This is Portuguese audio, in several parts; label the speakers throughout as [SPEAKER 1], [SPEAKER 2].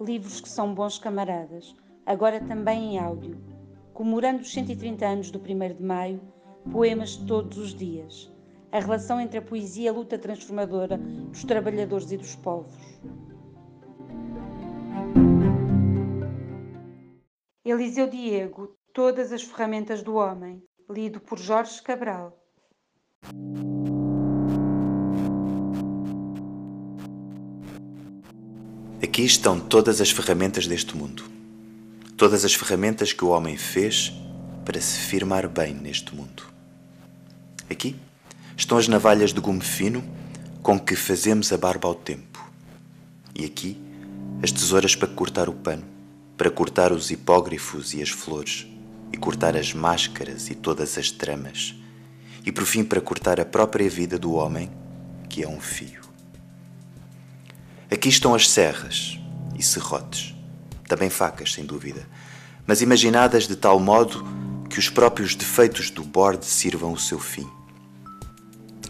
[SPEAKER 1] livros que são bons camaradas, agora também em áudio, comemorando os 130 anos do 1 de Maio, poemas todos os dias, a relação entre a poesia e a luta transformadora dos trabalhadores e dos povos. Eliseu Diego, Todas as Ferramentas do Homem, lido por Jorge Cabral.
[SPEAKER 2] Aqui estão todas as ferramentas deste mundo. Todas as ferramentas que o homem fez para se firmar bem neste mundo. Aqui estão as navalhas de gume fino com que fazemos a barba ao tempo. E aqui as tesouras para cortar o pano, para cortar os hipógrafos e as flores, e cortar as máscaras e todas as tramas, e por fim para cortar a própria vida do homem, que é um fio. Aqui estão as serras e serrotes, também facas, sem dúvida, mas imaginadas de tal modo que os próprios defeitos do borde sirvam o seu fim.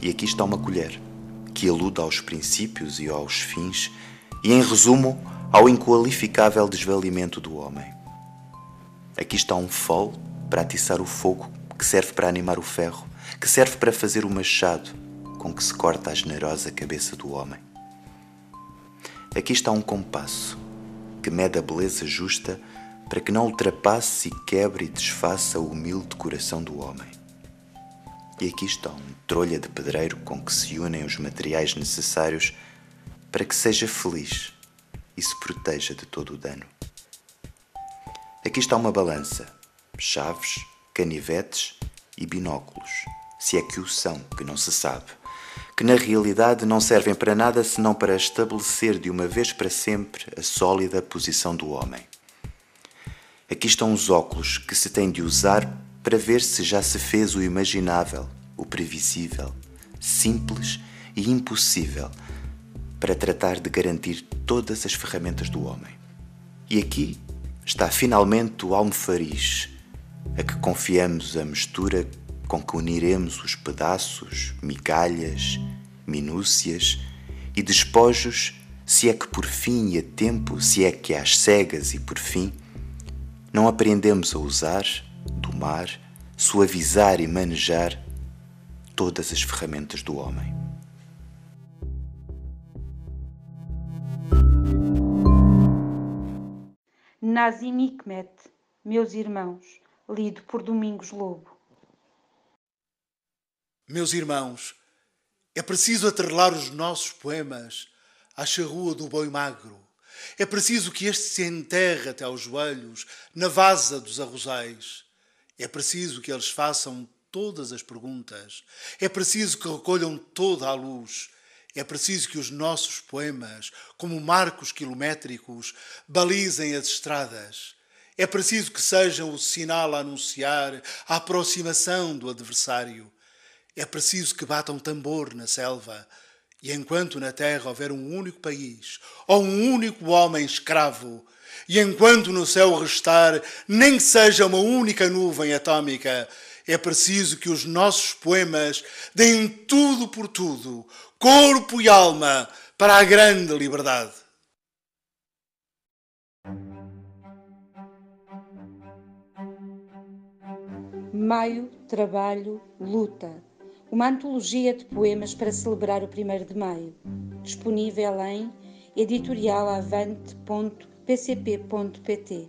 [SPEAKER 2] E aqui está uma colher, que aluda aos princípios e aos fins, e em resumo, ao inqualificável desvalimento do homem. Aqui está um fol para atiçar o fogo, que serve para animar o ferro, que serve para fazer o machado com que se corta a generosa cabeça do homem. Aqui está um compasso que mede a beleza justa para que não ultrapasse e quebre e desfaça o humilde coração do homem. E aqui está um trolha de pedreiro com que se unem os materiais necessários para que seja feliz e se proteja de todo o dano. Aqui está uma balança, chaves, canivetes e binóculos, se é que o são, que não se sabe que na realidade não servem para nada senão para estabelecer de uma vez para sempre a sólida posição do homem. Aqui estão os óculos que se tem de usar para ver se já se fez o imaginável, o previsível, simples e impossível, para tratar de garantir todas as ferramentas do homem. E aqui está finalmente o almofariz, a que confiamos a mistura com que uniremos os pedaços, migalhas, minúcias e despojos, se é que por fim e a tempo, se é que às cegas e por fim, não aprendemos a usar, domar, suavizar e manejar todas as ferramentas do homem.
[SPEAKER 1] Nazim Hikmet, Meus Irmãos, lido por Domingos Lobo.
[SPEAKER 3] Meus irmãos, é preciso atrelar os nossos poemas à charrua do boi magro. É preciso que este se enterre até aos joelhos na vasa dos arrozais. É preciso que eles façam todas as perguntas. É preciso que recolham toda a luz. É preciso que os nossos poemas, como marcos quilométricos, balizem as estradas. É preciso que sejam o sinal a anunciar a aproximação do adversário. É preciso que bata um tambor na selva, e enquanto na terra houver um único país, ou um único homem escravo, e enquanto no céu restar nem que seja uma única nuvem atômica, é preciso que os nossos poemas deem tudo por tudo, corpo e alma, para a grande liberdade.
[SPEAKER 1] Maio, trabalho, luta uma antologia de poemas para celebrar o 1 de Maio, disponível em editorialavante.pcp.pt.